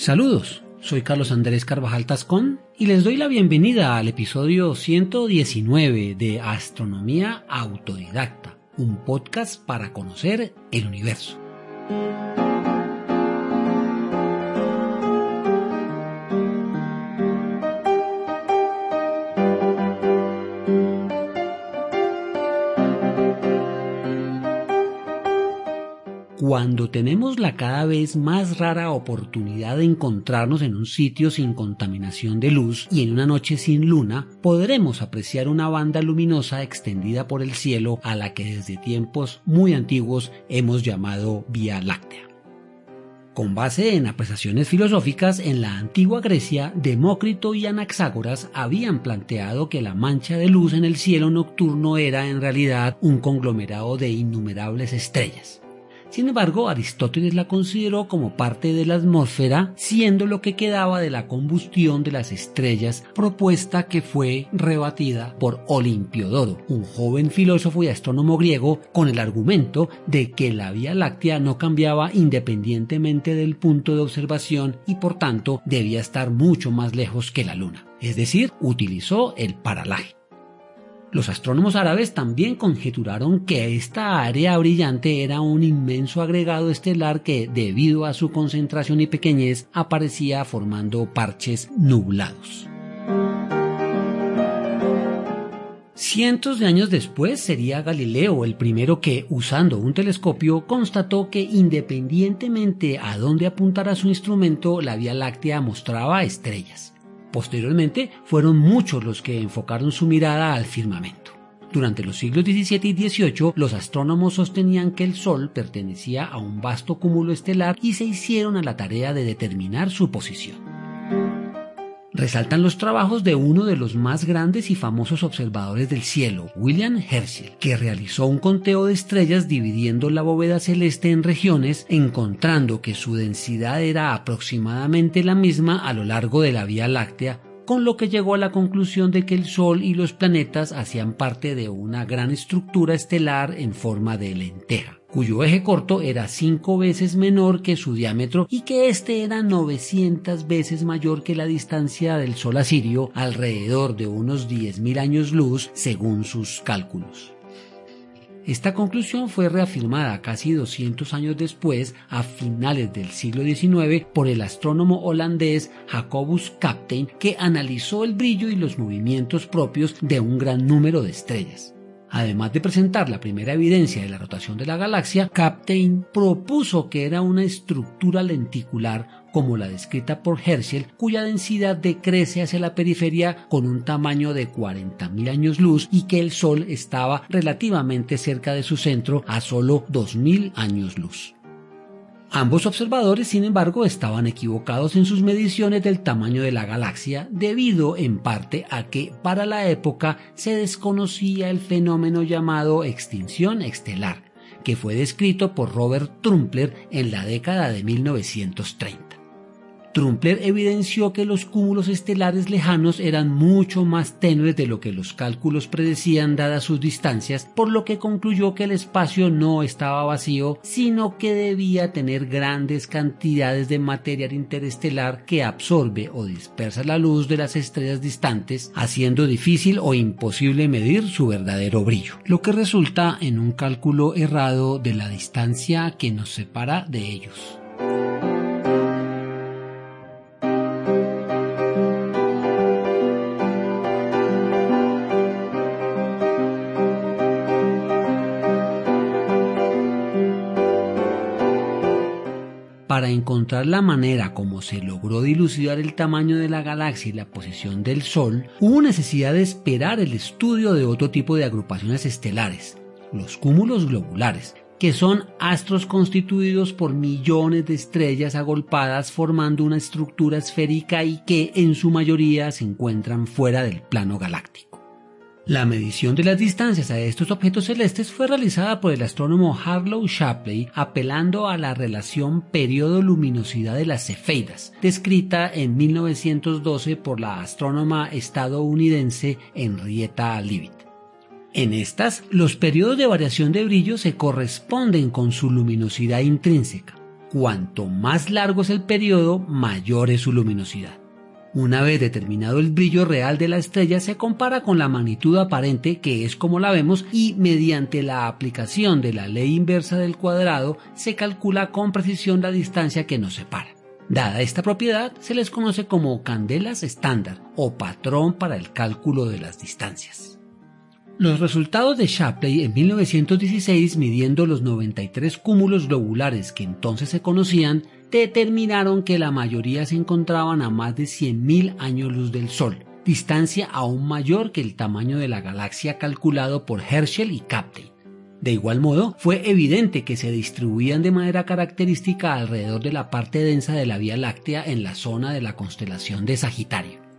Saludos, soy Carlos Andrés Carvajal Tascón y les doy la bienvenida al episodio 119 de Astronomía Autodidacta, un podcast para conocer el universo. Cuando tenemos la cada vez más rara oportunidad de encontrarnos en un sitio sin contaminación de luz y en una noche sin luna, podremos apreciar una banda luminosa extendida por el cielo a la que desde tiempos muy antiguos hemos llamado Vía Láctea. Con base en apreciaciones filosóficas, en la antigua Grecia, Demócrito y Anaxágoras habían planteado que la mancha de luz en el cielo nocturno era en realidad un conglomerado de innumerables estrellas. Sin embargo, Aristóteles la consideró como parte de la atmósfera, siendo lo que quedaba de la combustión de las estrellas, propuesta que fue rebatida por Olimpiodoro, un joven filósofo y astrónomo griego, con el argumento de que la Vía Láctea no cambiaba independientemente del punto de observación y por tanto debía estar mucho más lejos que la Luna. Es decir, utilizó el paralaje. Los astrónomos árabes también conjeturaron que esta área brillante era un inmenso agregado estelar que, debido a su concentración y pequeñez, aparecía formando parches nublados. Cientos de años después sería Galileo el primero que, usando un telescopio, constató que independientemente a dónde apuntara su instrumento, la Vía Láctea mostraba estrellas. Posteriormente fueron muchos los que enfocaron su mirada al firmamento. Durante los siglos XVII y XVIII, los astrónomos sostenían que el Sol pertenecía a un vasto cúmulo estelar y se hicieron a la tarea de determinar su posición. Resaltan los trabajos de uno de los más grandes y famosos observadores del cielo, William Herschel, que realizó un conteo de estrellas dividiendo la bóveda celeste en regiones, encontrando que su densidad era aproximadamente la misma a lo largo de la Vía Láctea, con lo que llegó a la conclusión de que el Sol y los planetas hacían parte de una gran estructura estelar en forma de lenteja cuyo eje corto era cinco veces menor que su diámetro y que éste era 900 veces mayor que la distancia del Sol a Sirio, alrededor de unos 10.000 años luz según sus cálculos. Esta conclusión fue reafirmada casi 200 años después, a finales del siglo XIX, por el astrónomo holandés Jacobus Kapteyn, que analizó el brillo y los movimientos propios de un gran número de estrellas. Además de presentar la primera evidencia de la rotación de la galaxia, Kapteyn propuso que era una estructura lenticular como la descrita por Herschel, cuya densidad decrece hacia la periferia con un tamaño de 40.000 años luz y que el Sol estaba relativamente cerca de su centro a solo 2.000 años luz. Ambos observadores, sin embargo, estaban equivocados en sus mediciones del tamaño de la galaxia debido en parte a que para la época se desconocía el fenómeno llamado extinción estelar, que fue descrito por Robert Trumpler en la década de 1930. Trumpler evidenció que los cúmulos estelares lejanos eran mucho más tenues de lo que los cálculos predecían dadas sus distancias, por lo que concluyó que el espacio no estaba vacío, sino que debía tener grandes cantidades de material interestelar que absorbe o dispersa la luz de las estrellas distantes, haciendo difícil o imposible medir su verdadero brillo, lo que resulta en un cálculo errado de la distancia que nos separa de ellos. Para encontrar la manera como se logró dilucidar el tamaño de la galaxia y la posición del Sol, hubo necesidad de esperar el estudio de otro tipo de agrupaciones estelares, los cúmulos globulares, que son astros constituidos por millones de estrellas agolpadas formando una estructura esférica y que en su mayoría se encuentran fuera del plano galáctico. La medición de las distancias a estos objetos celestes fue realizada por el astrónomo Harlow Shapley apelando a la relación periodo-luminosidad de las cefeidas, descrita en 1912 por la astrónoma estadounidense Henrietta Leavitt. En estas, los periodos de variación de brillo se corresponden con su luminosidad intrínseca. cuanto más largo es el periodo, mayor es su luminosidad. Una vez determinado el brillo real de la estrella se compara con la magnitud aparente que es como la vemos y mediante la aplicación de la ley inversa del cuadrado se calcula con precisión la distancia que nos separa. Dada esta propiedad, se les conoce como candelas estándar o patrón para el cálculo de las distancias. Los resultados de Shapley en 1916 midiendo los 93 cúmulos globulares que entonces se conocían determinaron que la mayoría se encontraban a más de 100.000 años luz del Sol, distancia aún mayor que el tamaño de la galaxia calculado por Herschel y Kapteyn. De igual modo, fue evidente que se distribuían de manera característica alrededor de la parte densa de la Vía Láctea en la zona de la constelación de Sagitario.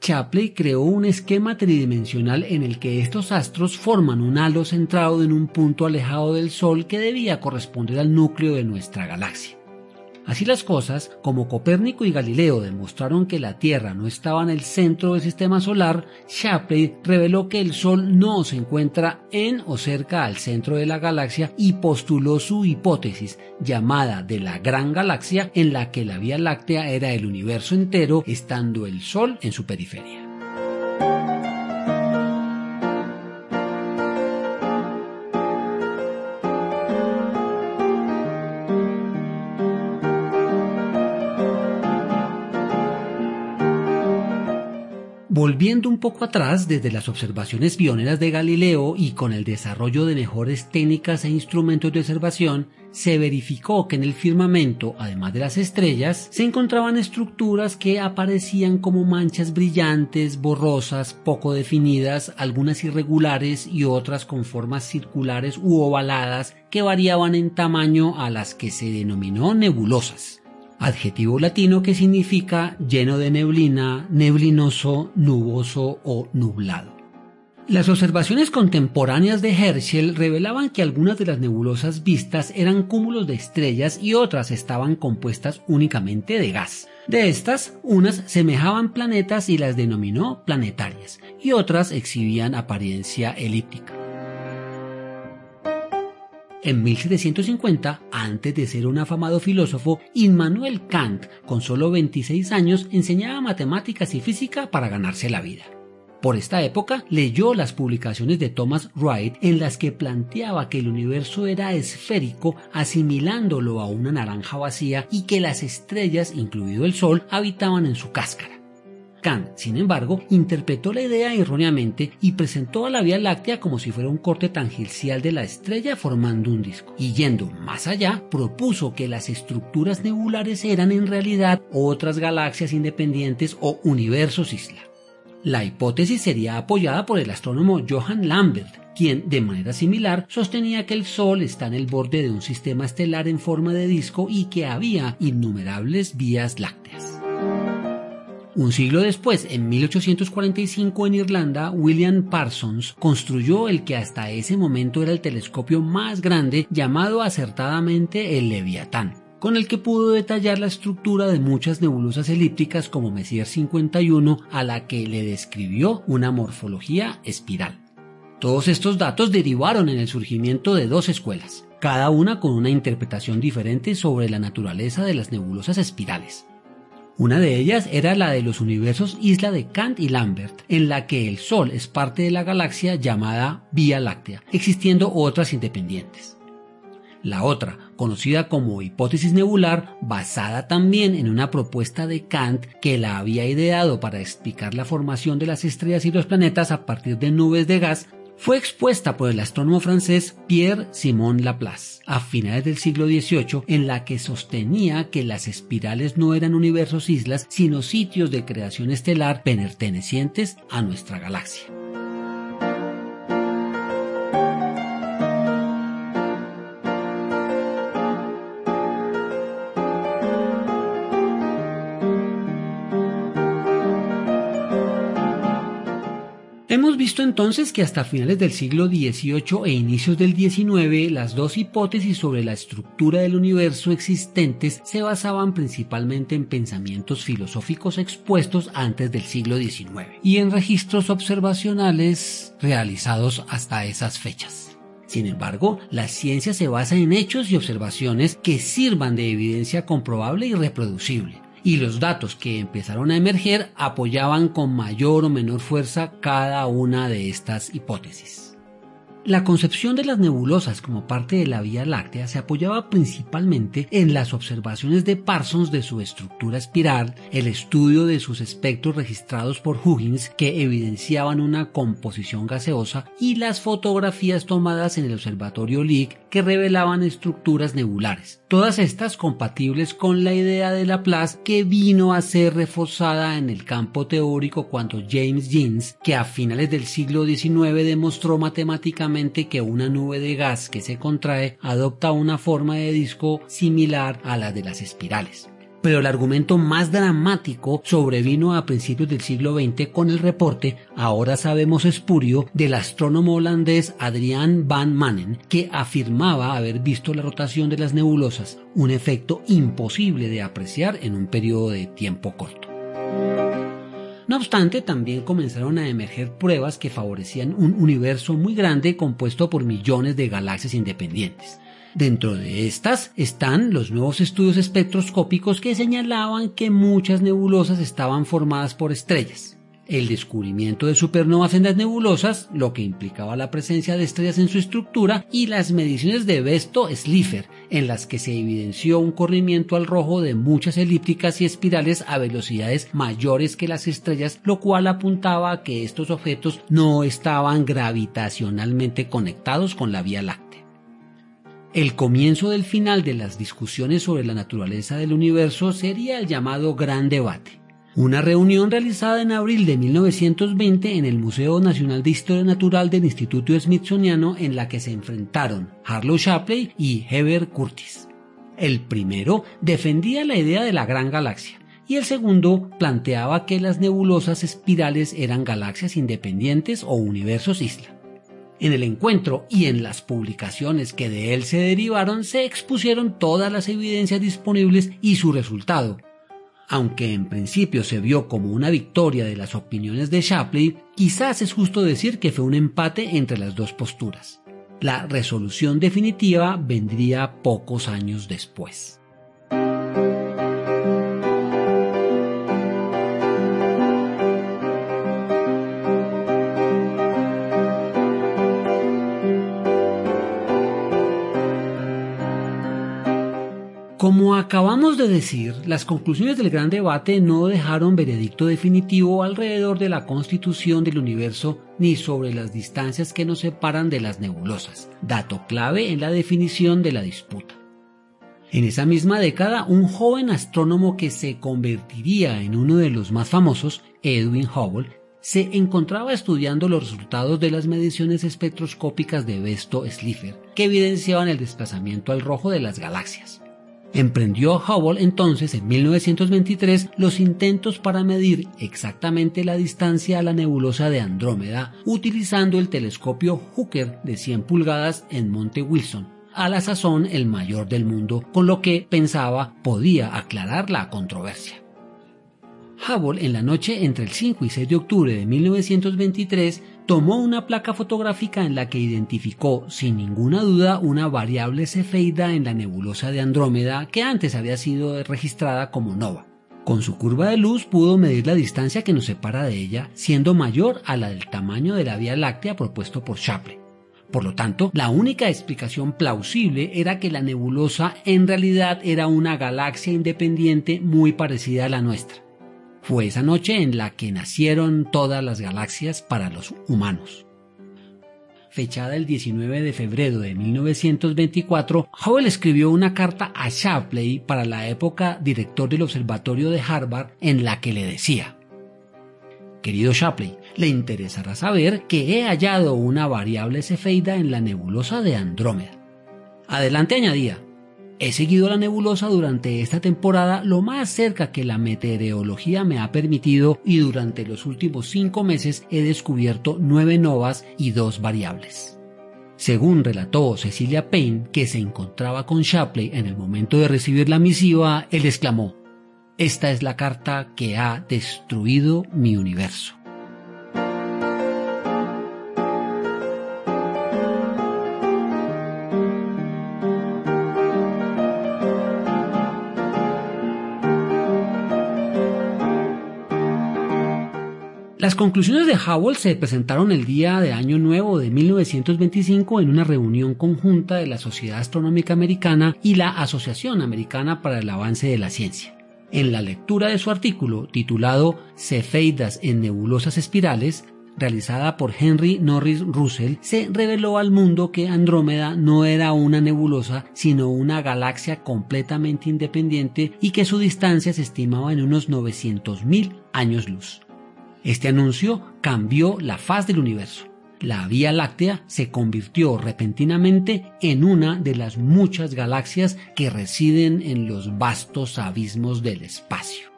Shapley creó un esquema tridimensional en el que estos astros forman un halo centrado en un punto alejado del Sol que debía corresponder al núcleo de nuestra galaxia. Así las cosas, como Copérnico y Galileo demostraron que la Tierra no estaba en el centro del sistema solar, Shapley reveló que el Sol no se encuentra en o cerca al centro de la galaxia y postuló su hipótesis, llamada de la Gran Galaxia, en la que la Vía Láctea era el universo entero, estando el Sol en su periferia. Volviendo un poco atrás, desde las observaciones pioneras de Galileo y con el desarrollo de mejores técnicas e instrumentos de observación, se verificó que en el firmamento, además de las estrellas, se encontraban estructuras que aparecían como manchas brillantes, borrosas, poco definidas, algunas irregulares y otras con formas circulares u ovaladas que variaban en tamaño a las que se denominó nebulosas adjetivo latino que significa lleno de neblina, neblinoso, nuboso o nublado. Las observaciones contemporáneas de Herschel revelaban que algunas de las nebulosas vistas eran cúmulos de estrellas y otras estaban compuestas únicamente de gas. De estas, unas semejaban planetas y las denominó planetarias, y otras exhibían apariencia elíptica. En 1750, antes de ser un afamado filósofo, Immanuel Kant, con solo 26 años, enseñaba matemáticas y física para ganarse la vida. Por esta época leyó las publicaciones de Thomas Wright en las que planteaba que el universo era esférico asimilándolo a una naranja vacía y que las estrellas, incluido el Sol, habitaban en su cáscara. Kant, sin embargo, interpretó la idea erróneamente y presentó a la Vía Láctea como si fuera un corte tangencial de la estrella formando un disco. Y yendo más allá, propuso que las estructuras nebulares eran en realidad otras galaxias independientes o universos isla. La hipótesis sería apoyada por el astrónomo Johann Lambert, quien de manera similar sostenía que el Sol está en el borde de un sistema estelar en forma de disco y que había innumerables vías lácteas. Un siglo después, en 1845 en Irlanda, William Parsons construyó el que hasta ese momento era el telescopio más grande llamado acertadamente el Leviatán con el que pudo detallar la estructura de muchas nebulosas elípticas como Messier 51, a la que le describió una morfología espiral. Todos estos datos derivaron en el surgimiento de dos escuelas, cada una con una interpretación diferente sobre la naturaleza de las nebulosas espirales. Una de ellas era la de los universos Isla de Kant y Lambert, en la que el Sol es parte de la galaxia llamada Vía Láctea, existiendo otras independientes. La otra, conocida como hipótesis nebular, basada también en una propuesta de Kant que la había ideado para explicar la formación de las estrellas y los planetas a partir de nubes de gas, fue expuesta por el astrónomo francés Pierre-Simon Laplace a finales del siglo XVIII en la que sostenía que las espirales no eran universos islas sino sitios de creación estelar pertenecientes a nuestra galaxia. Hemos visto entonces que hasta finales del siglo XVIII e inicios del XIX las dos hipótesis sobre la estructura del universo existentes se basaban principalmente en pensamientos filosóficos expuestos antes del siglo XIX y en registros observacionales realizados hasta esas fechas. Sin embargo, la ciencia se basa en hechos y observaciones que sirvan de evidencia comprobable y reproducible. Y los datos que empezaron a emerger apoyaban con mayor o menor fuerza cada una de estas hipótesis. La concepción de las nebulosas como parte de la Vía Láctea se apoyaba principalmente en las observaciones de Parsons de su estructura espiral, el estudio de sus espectros registrados por Huggins que evidenciaban una composición gaseosa y las fotografías tomadas en el observatorio Lick que revelaban estructuras nebulares. Todas estas compatibles con la idea de Laplace que vino a ser reforzada en el campo teórico cuando James Jeans, que a finales del siglo XIX demostró matemáticamente que una nube de gas que se contrae adopta una forma de disco similar a la de las espirales. Pero el argumento más dramático sobrevino a principios del siglo XX con el reporte, ahora sabemos espurio, del astrónomo holandés Adrian van Manen, que afirmaba haber visto la rotación de las nebulosas, un efecto imposible de apreciar en un periodo de tiempo corto. No obstante, también comenzaron a emerger pruebas que favorecían un universo muy grande compuesto por millones de galaxias independientes. Dentro de estas están los nuevos estudios espectroscópicos que señalaban que muchas nebulosas estaban formadas por estrellas el descubrimiento de supernovas en las nebulosas, lo que implicaba la presencia de estrellas en su estructura, y las mediciones de Besto-Slipher, en las que se evidenció un corrimiento al rojo de muchas elípticas y espirales a velocidades mayores que las estrellas, lo cual apuntaba a que estos objetos no estaban gravitacionalmente conectados con la Vía Láctea. El comienzo del final de las discusiones sobre la naturaleza del universo sería el llamado Gran Debate una reunión realizada en abril de 1920 en el Museo Nacional de Historia Natural del Instituto Smithsoniano en la que se enfrentaron Harlow Shapley y Heber Curtis. El primero defendía la idea de la gran galaxia y el segundo planteaba que las nebulosas espirales eran galaxias independientes o universos isla. En el encuentro y en las publicaciones que de él se derivaron se expusieron todas las evidencias disponibles y su resultado, aunque en principio se vio como una victoria de las opiniones de Shapley, quizás es justo decir que fue un empate entre las dos posturas. La resolución definitiva vendría pocos años después. Acabamos de decir, las conclusiones del gran debate no dejaron veredicto definitivo alrededor de la constitución del universo ni sobre las distancias que nos separan de las nebulosas, dato clave en la definición de la disputa. En esa misma década, un joven astrónomo que se convertiría en uno de los más famosos, Edwin Hubble, se encontraba estudiando los resultados de las mediciones espectroscópicas de Besto-Slipher, que evidenciaban el desplazamiento al rojo de las galaxias. Emprendió Hubble entonces en 1923 los intentos para medir exactamente la distancia a la nebulosa de Andrómeda utilizando el telescopio Hooker de 100 pulgadas en Monte Wilson, a la sazón el mayor del mundo, con lo que pensaba podía aclarar la controversia. Hubble en la noche entre el 5 y 6 de octubre de 1923 tomó una placa fotográfica en la que identificó sin ninguna duda una variable cefeida en la nebulosa de Andrómeda que antes había sido registrada como nova. Con su curva de luz pudo medir la distancia que nos separa de ella, siendo mayor a la del tamaño de la Vía Láctea propuesto por Shapley. Por lo tanto, la única explicación plausible era que la nebulosa en realidad era una galaxia independiente muy parecida a la nuestra. Fue esa noche en la que nacieron todas las galaxias para los humanos. Fechada el 19 de febrero de 1924, Hubble escribió una carta a Shapley para la época director del observatorio de Harvard en la que le decía, Querido Shapley, le interesará saber que he hallado una variable cefeida en la nebulosa de Andrómeda. Adelante añadía, He seguido la nebulosa durante esta temporada lo más cerca que la meteorología me ha permitido y durante los últimos cinco meses he descubierto nueve novas y dos variables. Según relató Cecilia Payne, que se encontraba con Shapley en el momento de recibir la misiva, él exclamó, Esta es la carta que ha destruido mi universo. Las conclusiones de Howell se presentaron el día de Año Nuevo de 1925 en una reunión conjunta de la Sociedad Astronómica Americana y la Asociación Americana para el Avance de la Ciencia. En la lectura de su artículo titulado Cefeidas en nebulosas espirales, realizada por Henry Norris Russell, se reveló al mundo que Andrómeda no era una nebulosa, sino una galaxia completamente independiente y que su distancia se estimaba en unos 900.000 años luz. Este anuncio cambió la faz del universo. La Vía Láctea se convirtió repentinamente en una de las muchas galaxias que residen en los vastos abismos del espacio.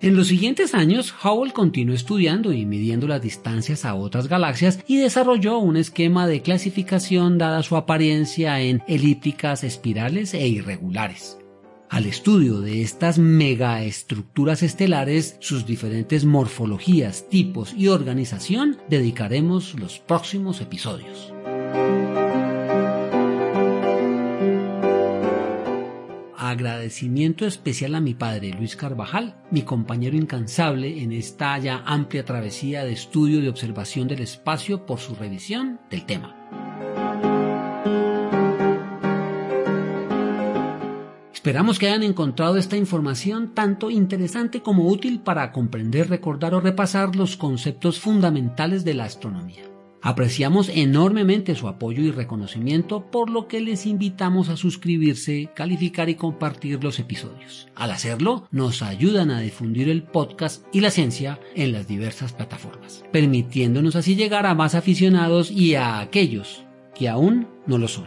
En los siguientes años, Hubble continuó estudiando y midiendo las distancias a otras galaxias y desarrolló un esquema de clasificación dada su apariencia en elípticas, espirales e irregulares. Al estudio de estas megaestructuras estelares, sus diferentes morfologías, tipos y organización, dedicaremos los próximos episodios. agradecimiento especial a mi padre Luis Carvajal, mi compañero incansable en esta ya amplia travesía de estudio y observación del espacio por su revisión del tema. Esperamos que hayan encontrado esta información tanto interesante como útil para comprender, recordar o repasar los conceptos fundamentales de la astronomía. Apreciamos enormemente su apoyo y reconocimiento, por lo que les invitamos a suscribirse, calificar y compartir los episodios. Al hacerlo, nos ayudan a difundir el podcast y la ciencia en las diversas plataformas, permitiéndonos así llegar a más aficionados y a aquellos que aún no lo son.